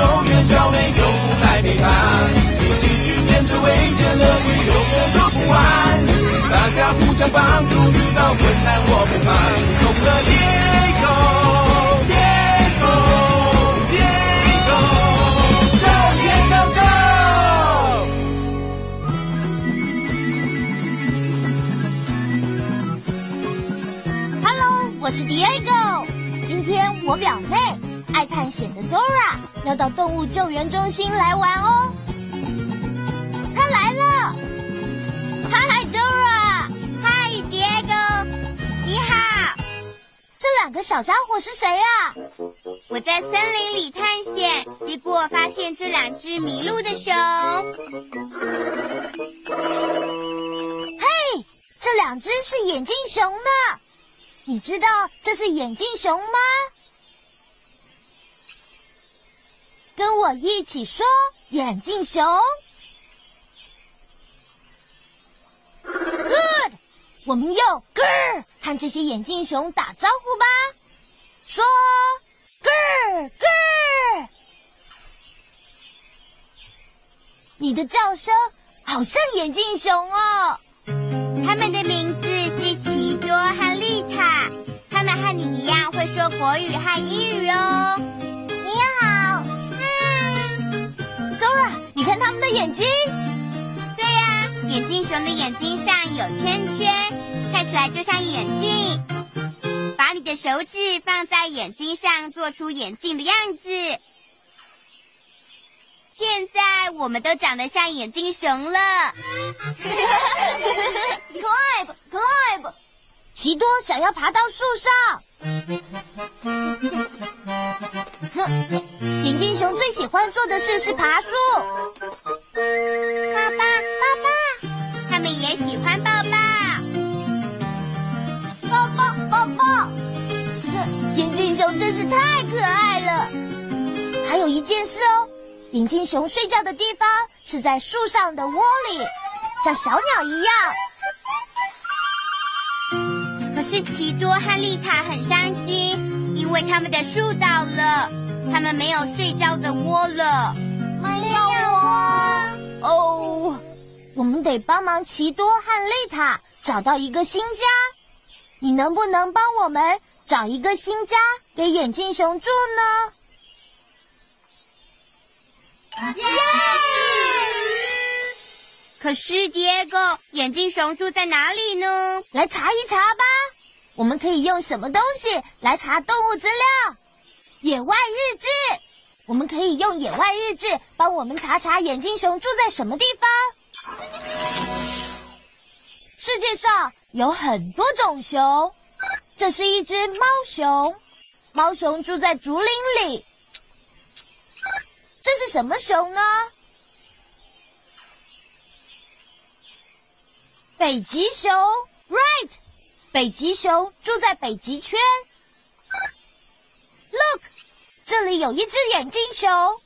Diego 去救援小美动物来陪伴，一起去面对危险，乐趣永远做不完。大家互相帮助，遇到困难我不怕。懂了，Diego Diego Diego，救援 Go Go！Hello，我是 Diego。今天我表妹探险的 Dora 要到动物救援中心来玩哦。他来了，嗨，Dora，嗨，Diego，你好。这两个小家伙是谁啊？我在森林里探险，结果发现这两只迷路的熊。嘿，这两只是眼镜熊呢。你知道这是眼镜熊吗？跟我一起说，眼镜熊。Good，我们用 Grr 和这些眼镜熊打招呼吧。说 Grr Grr，你的叫声好像眼镜熊哦。他们的名字是奇多和丽塔，他们和你一样会说国语和英语哦。们的眼睛，对呀、眼镜熊的眼睛上有圈圈，看起来就像眼镜。把你的手指放在眼睛上，做出眼镜的样子。现在我们都长得像眼镜熊了。climb，奇多想要爬到树上。哼，眼镜熊最喜欢做的事是爬树。爸爸，爸爸，他们也喜欢抱抱。抱抱，抱抱。哼，眼镜熊真是太可爱了。还有一件事哦，眼镜熊睡觉的地方是在树上的窝里，像小鸟一样。可是奇多和丽塔很伤心，因为他们的树倒了，他们没有睡觉的窝了。没有啊！哦，我们得帮忙奇多和丽塔找到一个新家。你能不能帮我们找一个新家给眼镜熊住呢？可是，Diego，眼镜熊住在哪里呢？来查一查吧。我们可以用什么东西来查动物资料？野外日志。我们可以用野外日志帮我们查查眼镜熊住在什么地方。世界上有很多种熊，这是一只猫熊，猫熊住在竹林里。这是什么熊呢？北极熊，right，北极熊住在北极圈。Look，这里有一只眼镜熊。哦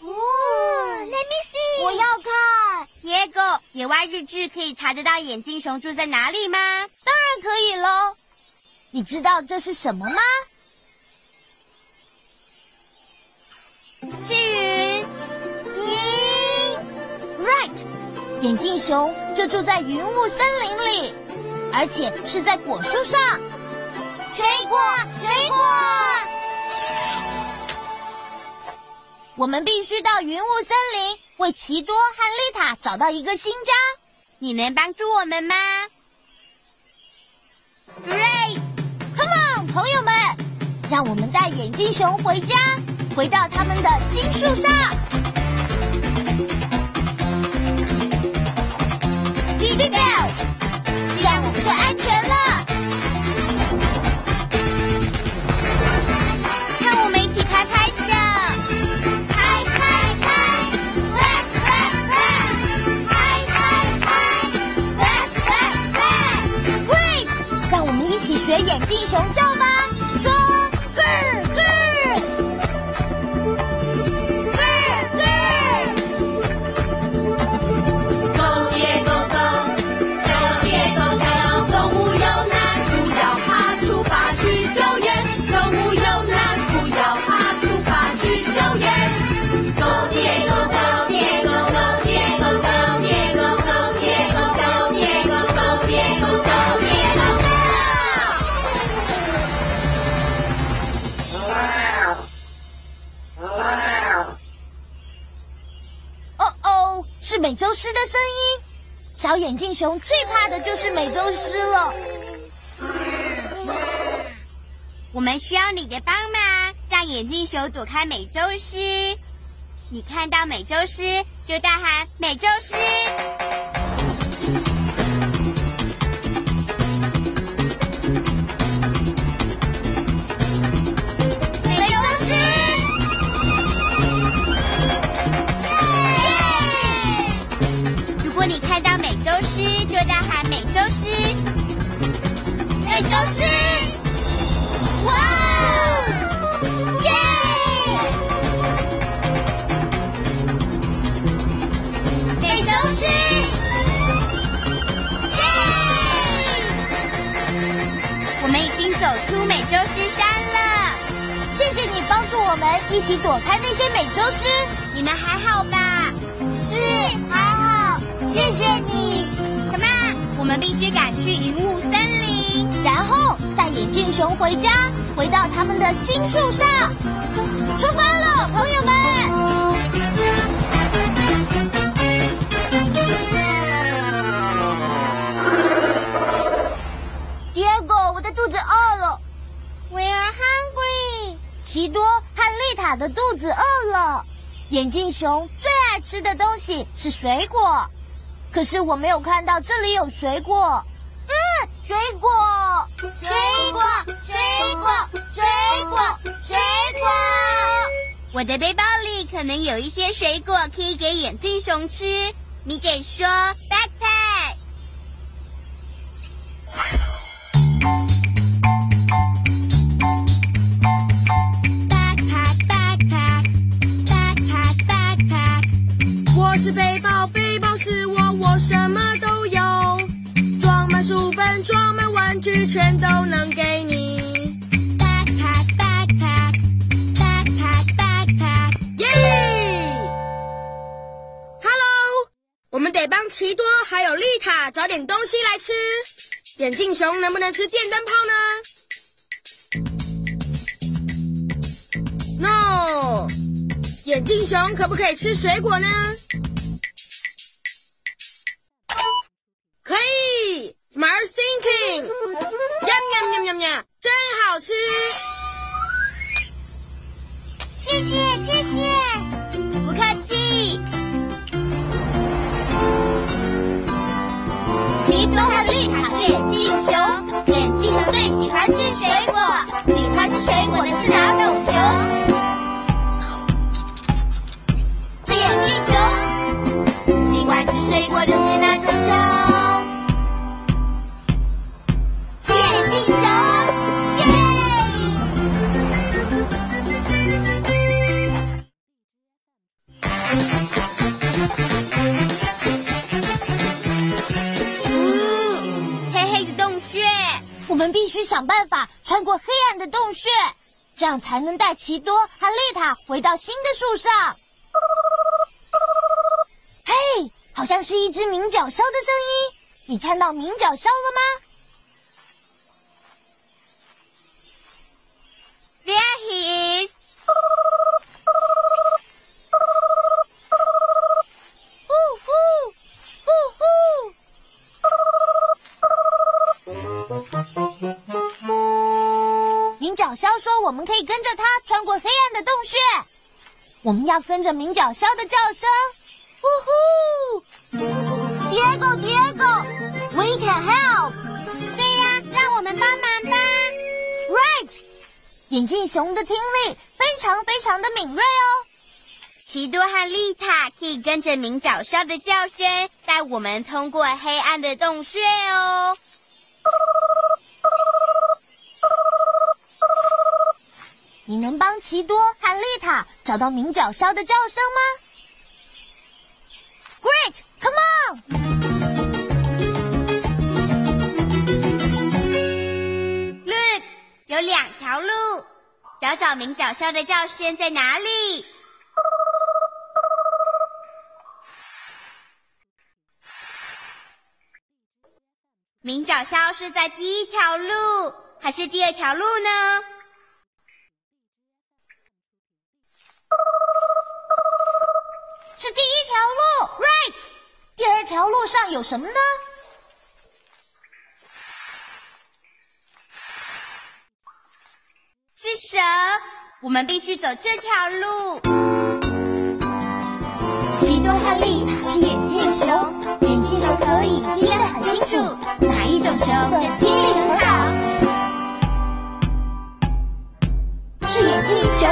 ，Let me see，我要看。Diego，野外日志可以查得到眼镜熊住在哪里吗？当然可以喽。你知道这是什么吗？是云。咦，right，眼镜熊就住在云雾森林里，而且是在果树上。水果，水果。我们必须到云雾森林，为奇多和丽塔找到一个新家。你能帮助我们吗？Great! Come on，朋友们，让我们带眼镜熊回家，回到他们的新树上。雄铮小眼镜熊最怕的就是美洲狮了。我们需要你的帮忙，让眼镜熊躲开美洲狮。你看到美洲狮就大喊“美洲狮”。美洲狮，哇，耶！美洲狮，耶！我们已经走出美洲狮山了，谢谢你帮助我们一起躲开那些美洲狮。你们还好吧是，还好，谢谢你。？Come on，我们必须赶去云雾森。带眼镜熊回家，回到他们的新树上。出发了，朋友们！第二个，我的肚子饿了。We are hungry。奇多和丽塔的肚子饿了。眼镜熊最爱吃的东西是水果，可是我没有看到这里有水果。嗯，水果，水果，水果，水果，水果。我的背包里可能有一些水果可以给眼镜熊吃。你给说全都能给你。backpack backpack backpack backpack。耶！Hello，我们得帮奇多还有丽塔找点东西来吃。眼镜熊能不能吃电灯泡呢？No。眼镜熊可不可以吃水果呢？想办法穿过黑暗的洞穴，这样才能带奇多和丽塔回到新的树上。嘿，好像是一只鸣角枭的声音。你看到鸣角枭了吗？There he is。呼！鸣角枭说：“我们可以跟着它穿过黑暗的洞穴。我们要跟着鸣角枭的叫声。”呼呼！Diego，Diego，We can help。对呀、让我们帮忙吧。Right，眼镜熊的听力非常非常的敏锐哦。奇多和丽塔可以跟着鸣角枭的叫声，带我们通过黑暗的洞穴哦。你能帮奇多和丽塔找到鸣角枭的叫声吗？Great，come on！Look，有两条路，找找鸣角枭的叫声在哪里。鸣角枭是在第一条路还是第二条路呢？条路，Right。第二条路上有什么呢？是蛇，我们必须走这条路。奇多和丽塔是眼镜熊，眼镜熊可以听得很清楚，哪一种熊的听力很好？是眼镜熊，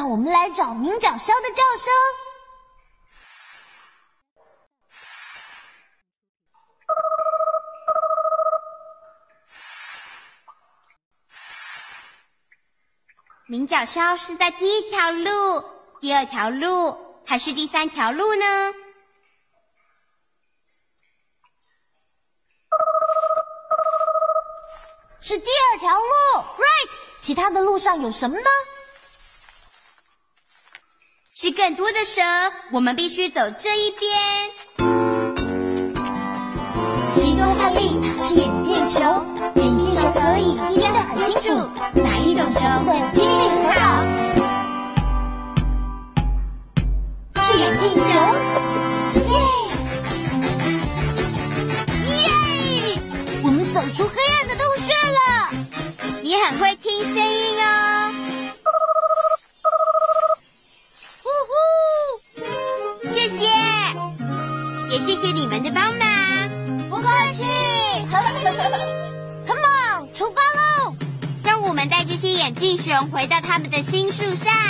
让我们来找鸣角鸮的叫声。鸣角鸮是在第一条路、第二条路还是第三条路呢？是第二条路，right？其他的路上有什么呢？是更多的蛇，我们必须走这一边。奇多和丽塔是眼镜熊，眼镜熊可以听得很清楚，哪一种熊的听力很好？是眼镜熊。耶！耶！我们走出黑暗的洞穴了。你很会听声音谢谢你们的帮忙。不客气。Come on，出发喽！让我们带这些眼镜熊回到他们的新树上。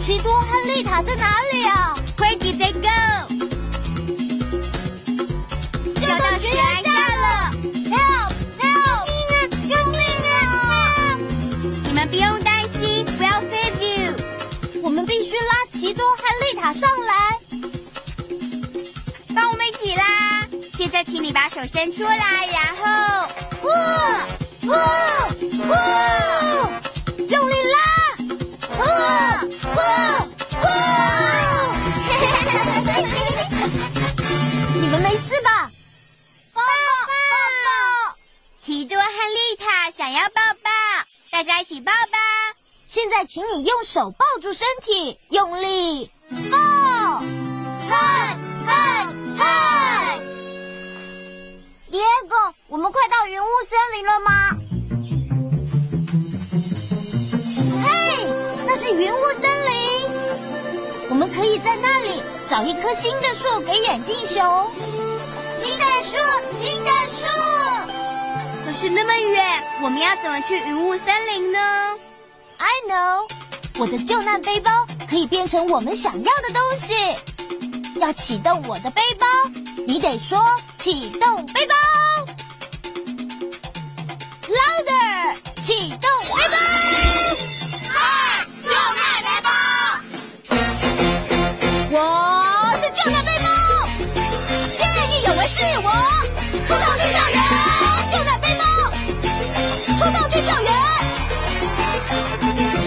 奇多和丽塔在哪里啊？把手伸出来，然后哇哇哇！用力拉！哇哇哇！你们没事吧？抱抱抱！奇多和丽塔想要抱抱，大家一起抱吧！现在请你用手抱住身体，用力抱！迪埃哥，我们快到云雾森林了吗？嘿，那是云雾森林，我们可以在那里找一棵新的树给眼镜熊。新的树，新的树。可是那么远，我们要怎么去云雾森林呢？I know，我的救难背包可以变成我们想要的东西。要启动我的背包，你得说启动背包。Louder，启动背包。嗨，救难背包。我是救难背包，见义勇为是我。出动去救援，救难背包，出动去救援。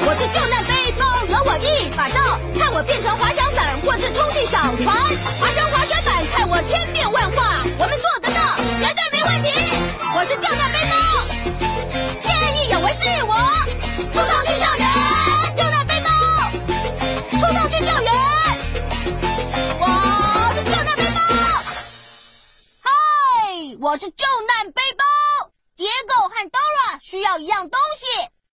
我是救难背包，有我一把刀，看我变成滑翔伞是充气小船，滑翔滑雪板，看我千变万化，我们做得到，绝对没问题。我是救难背包，见义勇为是我，出动去救援，救难背包，出动去救援，我是救难背包。嗨，我是救难背包。蝶狗和 Dora 需要一样东西，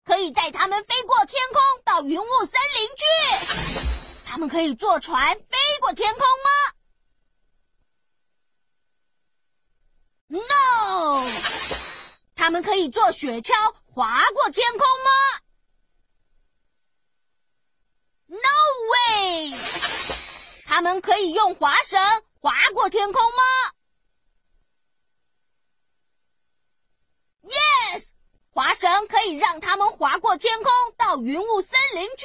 可以带他们飞过天空到云雾森林去。他们可以坐船飞过天空吗？No。他们可以坐雪橇划过天空吗？No way。他们可以用滑绳划过天空吗？Yes，滑绳可以让他们划过天空到云雾森林去。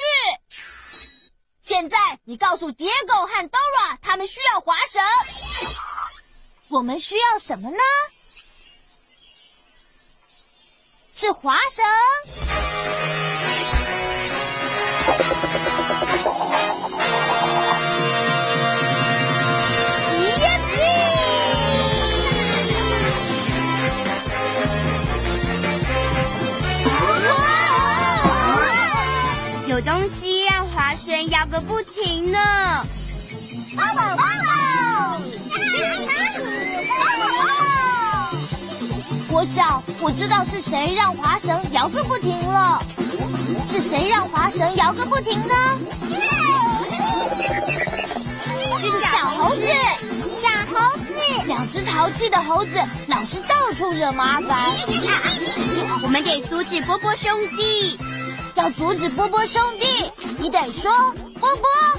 现在你告诉 Diego 和 Dora，他们需要滑绳。我们需要什么呢？是滑绳。有东西个不停呢。我想我知道是谁让滑绳摇个不停了。是谁让滑绳摇个不停呢？是小猴子，小猴子，两只淘气的猴子老是到处惹麻烦。我们得阻止波波兄弟。要阻止波波兄弟，你得说波波。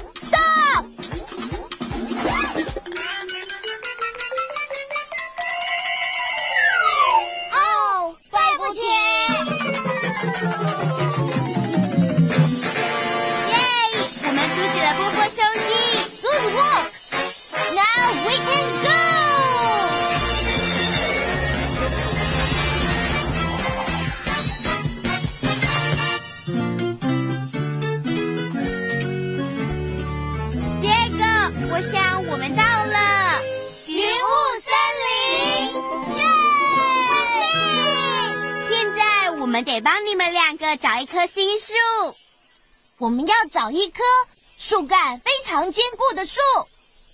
我想我们到了云雾森林，耶！现在我们得帮你们两个找一棵新树。我们要找一棵树干非常坚固的树，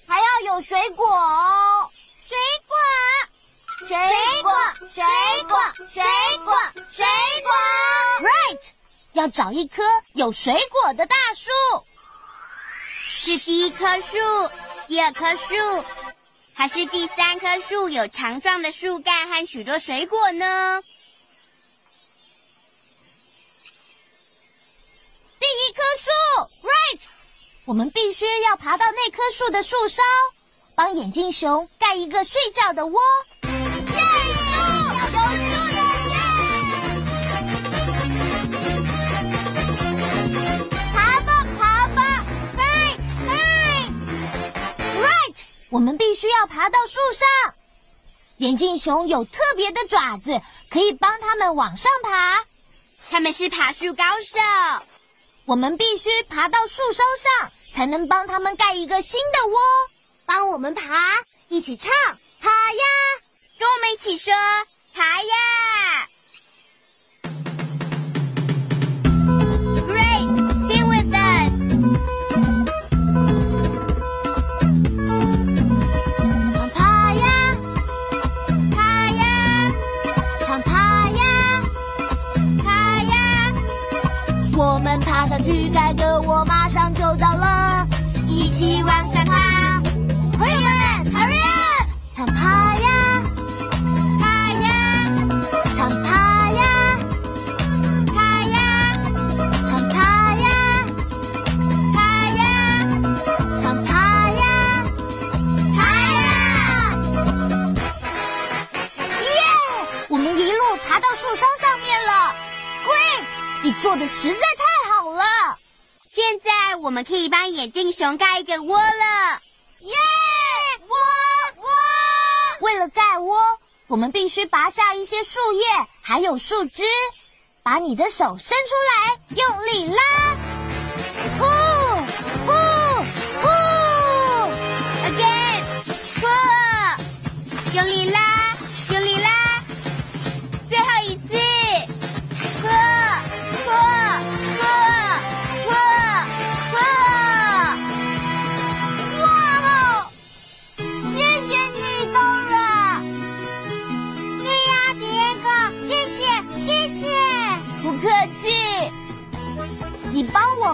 还要有水果哦。水果，水果，水果，水果，水果。Right，要找一棵有水果的大树。是第一棵树，第二棵树，还是第三棵树有强壮的树干和许多水果呢？第一棵树，right，我们必须要爬到那棵树的树梢，帮眼镜熊盖一个睡觉的窝。我们必须要爬到树上。眼镜熊有特别的爪子，可以帮它们往上爬。他们是爬树高手。我们必须爬到树梢上，才能帮他们盖一个新的窝。帮我们爬，一起唱，爬呀！跟我们一起说，爬呀做的实在太好了。现在我们可以帮眼镜熊盖一个窝了。耶！窝窝！为了盖窝，我们必须拔下一些树叶，还有树枝。把你的手伸出来，用力拉。呼呼呼！Again，破，用力拉，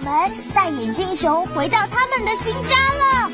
们带眼镜熊回到他们的新家了。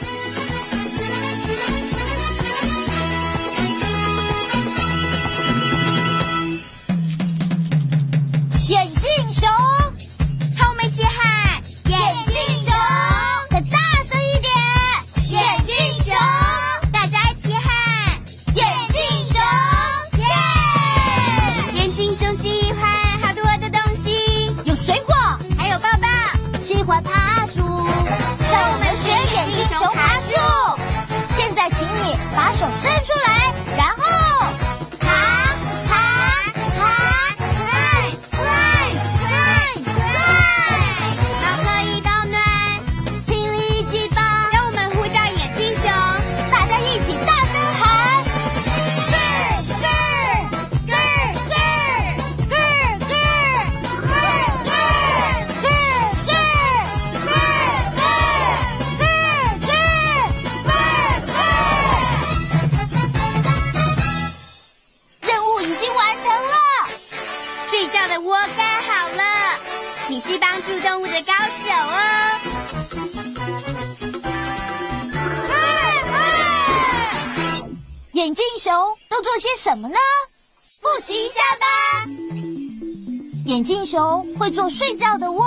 睡觉的窝，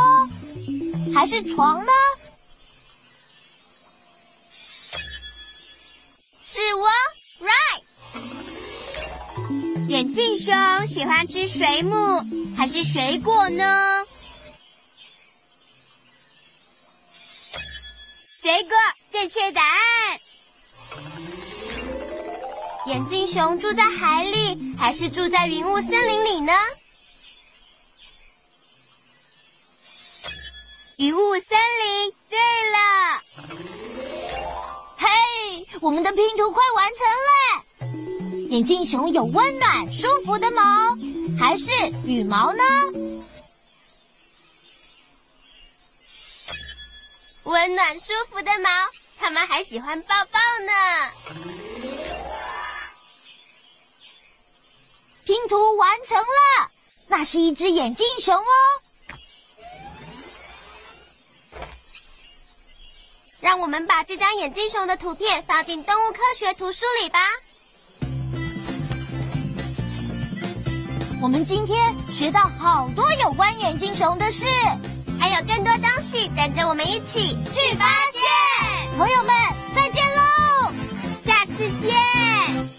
还是床呢？是窝，right。眼镜熊喜欢吃水母还是水果呢？水果，正确答案。眼镜熊住在海里还是住在云雾森林里呢？我们的拼图快完成了。眼镜熊有温暖舒服的毛，还是羽毛呢？温暖舒服的毛，它们还喜欢抱抱呢。拼图完成了，那是一只眼镜熊哦。让我们把这张眼镜熊的图片放进动物科学图书里吧。我们今天学到好多有关眼镜熊的事，还有更多东西等着我们一起去发现。朋友们，再见喽，下次见。